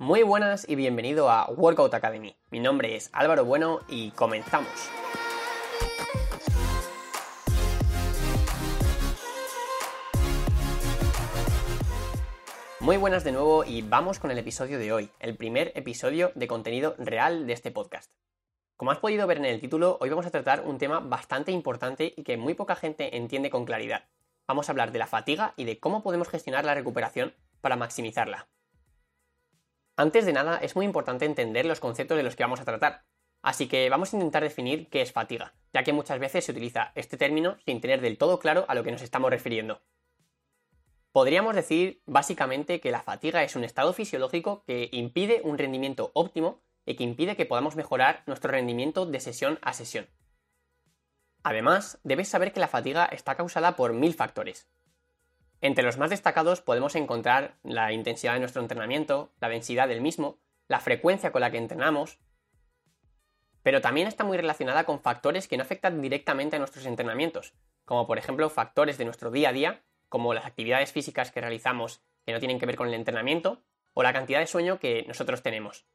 Muy buenas y bienvenido a Workout Academy. Mi nombre es Álvaro Bueno y comenzamos. Muy buenas de nuevo y vamos con el episodio de hoy, el primer episodio de contenido real de este podcast. Como has podido ver en el título, hoy vamos a tratar un tema bastante importante y que muy poca gente entiende con claridad. Vamos a hablar de la fatiga y de cómo podemos gestionar la recuperación para maximizarla. Antes de nada, es muy importante entender los conceptos de los que vamos a tratar. Así que vamos a intentar definir qué es fatiga, ya que muchas veces se utiliza este término sin tener del todo claro a lo que nos estamos refiriendo. Podríamos decir básicamente que la fatiga es un estado fisiológico que impide un rendimiento óptimo y que impide que podamos mejorar nuestro rendimiento de sesión a sesión. Además, debes saber que la fatiga está causada por mil factores, entre los más destacados podemos encontrar la intensidad de nuestro entrenamiento, la densidad del mismo, la frecuencia con la que entrenamos, pero también está muy relacionada con factores que no afectan directamente a nuestros entrenamientos, como por ejemplo factores de nuestro día a día, como las actividades físicas que realizamos que no tienen que ver con el entrenamiento, o la cantidad de sueño que nosotros tenemos.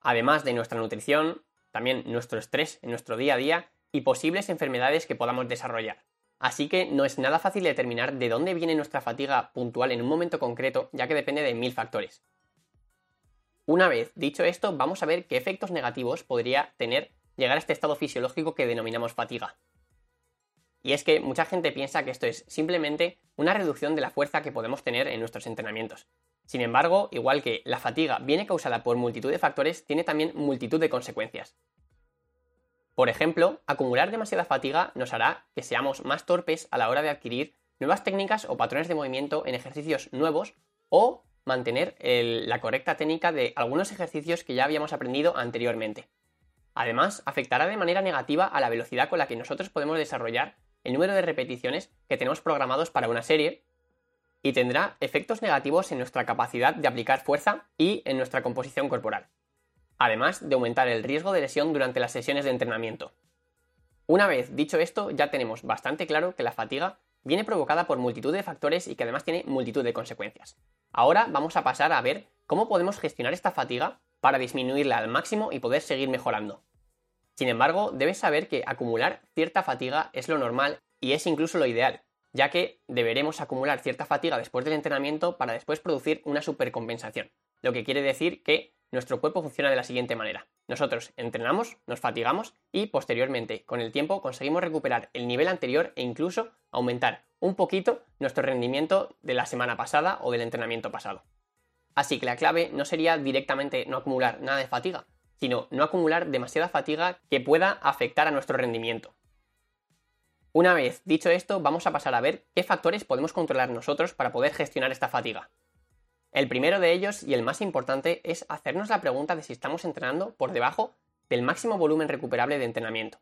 Además de nuestra nutrición, también nuestro estrés en nuestro día a día y posibles enfermedades que podamos desarrollar. Así que no es nada fácil determinar de dónde viene nuestra fatiga puntual en un momento concreto, ya que depende de mil factores. Una vez dicho esto, vamos a ver qué efectos negativos podría tener llegar a este estado fisiológico que denominamos fatiga. Y es que mucha gente piensa que esto es simplemente una reducción de la fuerza que podemos tener en nuestros entrenamientos. Sin embargo, igual que la fatiga viene causada por multitud de factores, tiene también multitud de consecuencias. Por ejemplo, acumular demasiada fatiga nos hará que seamos más torpes a la hora de adquirir nuevas técnicas o patrones de movimiento en ejercicios nuevos o mantener la correcta técnica de algunos ejercicios que ya habíamos aprendido anteriormente. Además, afectará de manera negativa a la velocidad con la que nosotros podemos desarrollar el número de repeticiones que tenemos programados para una serie y tendrá efectos negativos en nuestra capacidad de aplicar fuerza y en nuestra composición corporal además de aumentar el riesgo de lesión durante las sesiones de entrenamiento. Una vez dicho esto, ya tenemos bastante claro que la fatiga viene provocada por multitud de factores y que además tiene multitud de consecuencias. Ahora vamos a pasar a ver cómo podemos gestionar esta fatiga para disminuirla al máximo y poder seguir mejorando. Sin embargo, debes saber que acumular cierta fatiga es lo normal y es incluso lo ideal, ya que deberemos acumular cierta fatiga después del entrenamiento para después producir una supercompensación, lo que quiere decir que nuestro cuerpo funciona de la siguiente manera. Nosotros entrenamos, nos fatigamos y posteriormente, con el tiempo, conseguimos recuperar el nivel anterior e incluso aumentar un poquito nuestro rendimiento de la semana pasada o del entrenamiento pasado. Así que la clave no sería directamente no acumular nada de fatiga, sino no acumular demasiada fatiga que pueda afectar a nuestro rendimiento. Una vez dicho esto, vamos a pasar a ver qué factores podemos controlar nosotros para poder gestionar esta fatiga. El primero de ellos y el más importante es hacernos la pregunta de si estamos entrenando por debajo del máximo volumen recuperable de entrenamiento.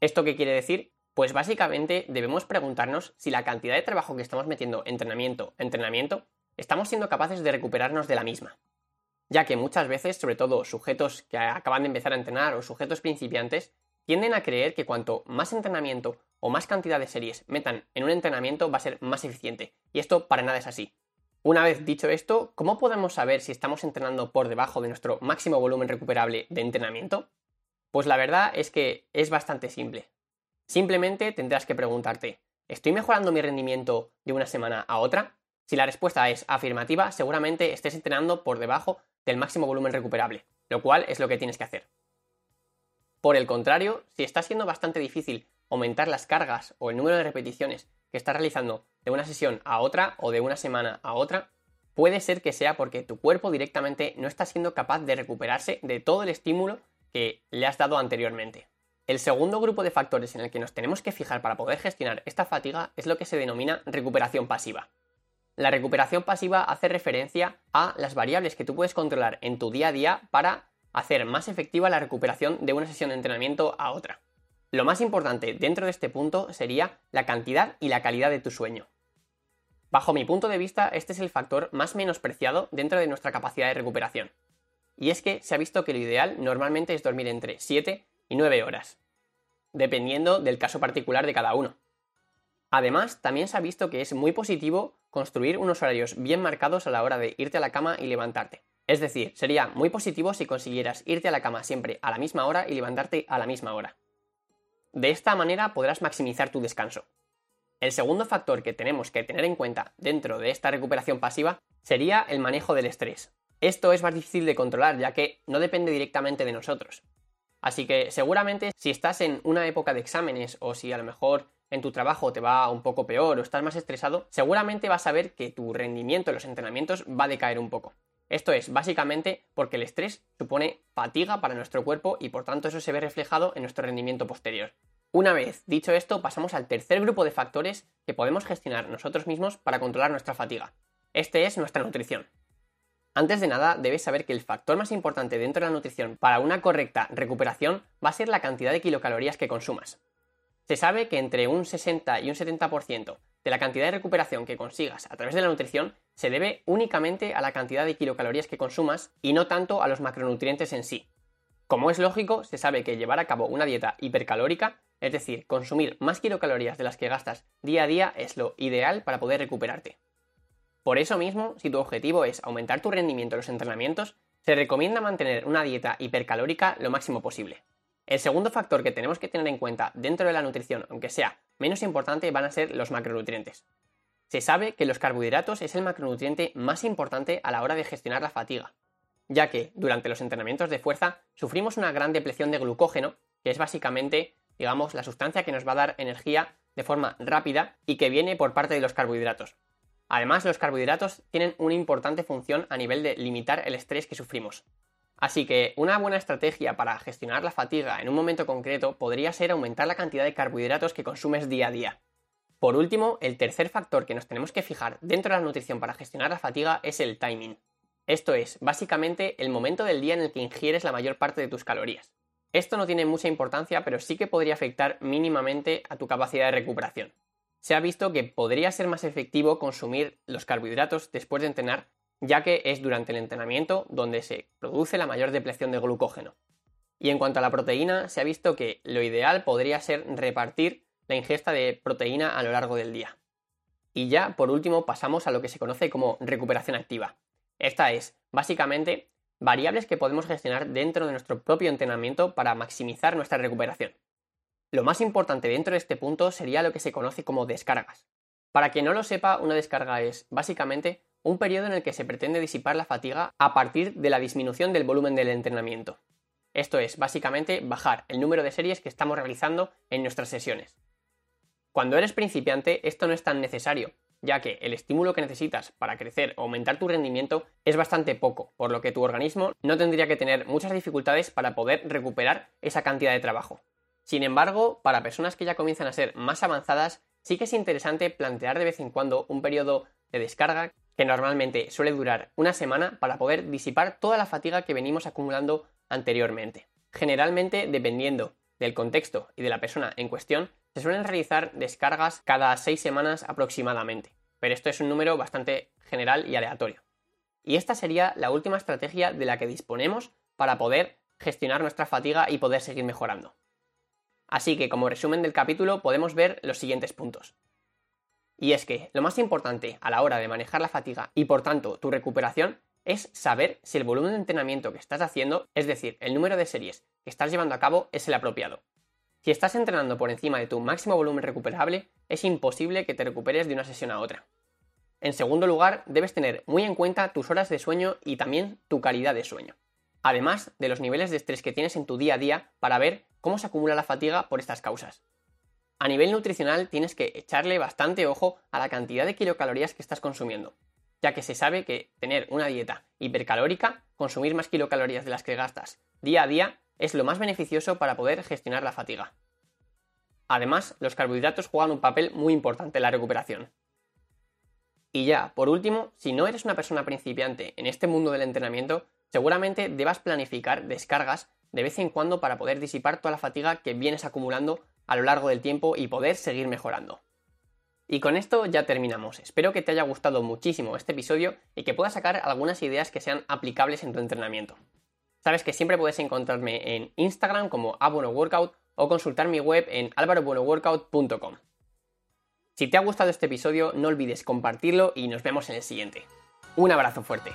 ¿Esto qué quiere decir? Pues básicamente debemos preguntarnos si la cantidad de trabajo que estamos metiendo entrenamiento entrenamiento estamos siendo capaces de recuperarnos de la misma. Ya que muchas veces, sobre todo sujetos que acaban de empezar a entrenar o sujetos principiantes, tienden a creer que cuanto más entrenamiento o más cantidad de series metan en un entrenamiento va a ser más eficiente. Y esto para nada es así. Una vez dicho esto, ¿cómo podemos saber si estamos entrenando por debajo de nuestro máximo volumen recuperable de entrenamiento? Pues la verdad es que es bastante simple. Simplemente tendrás que preguntarte, ¿estoy mejorando mi rendimiento de una semana a otra? Si la respuesta es afirmativa, seguramente estés entrenando por debajo del máximo volumen recuperable, lo cual es lo que tienes que hacer. Por el contrario, si está siendo bastante difícil aumentar las cargas o el número de repeticiones que estás realizando de una sesión a otra o de una semana a otra, puede ser que sea porque tu cuerpo directamente no está siendo capaz de recuperarse de todo el estímulo que le has dado anteriormente. El segundo grupo de factores en el que nos tenemos que fijar para poder gestionar esta fatiga es lo que se denomina recuperación pasiva. La recuperación pasiva hace referencia a las variables que tú puedes controlar en tu día a día para hacer más efectiva la recuperación de una sesión de entrenamiento a otra. Lo más importante dentro de este punto sería la cantidad y la calidad de tu sueño. Bajo mi punto de vista, este es el factor más menospreciado dentro de nuestra capacidad de recuperación. Y es que se ha visto que lo ideal normalmente es dormir entre 7 y 9 horas, dependiendo del caso particular de cada uno. Además, también se ha visto que es muy positivo construir unos horarios bien marcados a la hora de irte a la cama y levantarte, Es decir, sería muy positivo si consiguieras irte a la cama siempre a la misma hora y levantarte a la misma hora. De esta manera podrás maximizar tu descanso. El segundo factor que tenemos que tener en cuenta dentro de esta recuperación pasiva sería el manejo del estrés. Esto es más difícil de controlar ya que no depende directamente de nosotros. Así que seguramente si estás en una época de exámenes o si a lo mejor en tu trabajo te va un poco peor o estás más estresado, seguramente vas a ver que tu rendimiento en los entrenamientos va a decaer un poco. Esto es básicamente porque el estrés supone fatiga para nuestro cuerpo y por tanto eso se ve reflejado en nuestro rendimiento posterior. Una vez dicho esto, pasamos al tercer grupo de factores que podemos gestionar nosotros mismos para controlar nuestra fatiga. Este es nuestra nutrición. Antes de nada, debes saber que el factor más importante dentro de la nutrición para una correcta recuperación va a ser la cantidad de kilocalorías que consumas. Se sabe que entre un 60 y un 70% de la cantidad de recuperación que consigas a través de la nutrición se debe únicamente a la cantidad de kilocalorías que consumas y no tanto a los macronutrientes en sí. Como es lógico, se sabe que llevar a cabo una dieta hipercalórica, es decir, consumir más kilocalorías de las que gastas día a día, es lo ideal para poder recuperarte. Por eso mismo, si tu objetivo es aumentar tu rendimiento en los entrenamientos, se recomienda mantener una dieta hipercalórica lo máximo posible. El segundo factor que tenemos que tener en cuenta dentro de la nutrición, aunque sea menos importante, van a ser los macronutrientes. Se sabe que los carbohidratos es el macronutriente más importante a la hora de gestionar la fatiga, ya que durante los entrenamientos de fuerza sufrimos una gran depleción de glucógeno, que es básicamente, digamos, la sustancia que nos va a dar energía de forma rápida y que viene por parte de los carbohidratos. Además, los carbohidratos tienen una importante función a nivel de limitar el estrés que sufrimos. Así que una buena estrategia para gestionar la fatiga en un momento concreto podría ser aumentar la cantidad de carbohidratos que consumes día a día. Por último, el tercer factor que nos tenemos que fijar dentro de la nutrición para gestionar la fatiga es el timing. Esto es, básicamente, el momento del día en el que ingieres la mayor parte de tus calorías. Esto no tiene mucha importancia, pero sí que podría afectar mínimamente a tu capacidad de recuperación. Se ha visto que podría ser más efectivo consumir los carbohidratos después de entrenar ya que es durante el entrenamiento donde se produce la mayor depleción de glucógeno. Y en cuanto a la proteína, se ha visto que lo ideal podría ser repartir la ingesta de proteína a lo largo del día. Y ya, por último, pasamos a lo que se conoce como recuperación activa. Esta es, básicamente, variables que podemos gestionar dentro de nuestro propio entrenamiento para maximizar nuestra recuperación. Lo más importante dentro de este punto sería lo que se conoce como descargas. Para quien no lo sepa, una descarga es, básicamente, un periodo en el que se pretende disipar la fatiga a partir de la disminución del volumen del entrenamiento. Esto es, básicamente, bajar el número de series que estamos realizando en nuestras sesiones. Cuando eres principiante, esto no es tan necesario, ya que el estímulo que necesitas para crecer o aumentar tu rendimiento es bastante poco, por lo que tu organismo no tendría que tener muchas dificultades para poder recuperar esa cantidad de trabajo. Sin embargo, para personas que ya comienzan a ser más avanzadas, sí que es interesante plantear de vez en cuando un periodo de descarga que normalmente suele durar una semana para poder disipar toda la fatiga que venimos acumulando anteriormente. Generalmente, dependiendo del contexto y de la persona en cuestión, se suelen realizar descargas cada seis semanas aproximadamente, pero esto es un número bastante general y aleatorio. Y esta sería la última estrategia de la que disponemos para poder gestionar nuestra fatiga y poder seguir mejorando. Así que como resumen del capítulo podemos ver los siguientes puntos. Y es que lo más importante a la hora de manejar la fatiga y por tanto tu recuperación es saber si el volumen de entrenamiento que estás haciendo, es decir, el número de series que estás llevando a cabo, es el apropiado. Si estás entrenando por encima de tu máximo volumen recuperable, es imposible que te recuperes de una sesión a otra. En segundo lugar, debes tener muy en cuenta tus horas de sueño y también tu calidad de sueño. Además de los niveles de estrés que tienes en tu día a día para ver cómo se acumula la fatiga por estas causas. A nivel nutricional tienes que echarle bastante ojo a la cantidad de kilocalorías que estás consumiendo, ya que se sabe que tener una dieta hipercalórica, consumir más kilocalorías de las que gastas día a día, es lo más beneficioso para poder gestionar la fatiga. Además, los carbohidratos juegan un papel muy importante en la recuperación. Y ya, por último, si no eres una persona principiante en este mundo del entrenamiento, seguramente debas planificar descargas de vez en cuando para poder disipar toda la fatiga que vienes acumulando a lo largo del tiempo y poder seguir mejorando. Y con esto ya terminamos. Espero que te haya gustado muchísimo este episodio y que puedas sacar algunas ideas que sean aplicables en tu entrenamiento. Sabes que siempre puedes encontrarme en Instagram como Workout o consultar mi web en alvarobuenoworkout.com. Si te ha gustado este episodio, no olvides compartirlo y nos vemos en el siguiente. Un abrazo fuerte.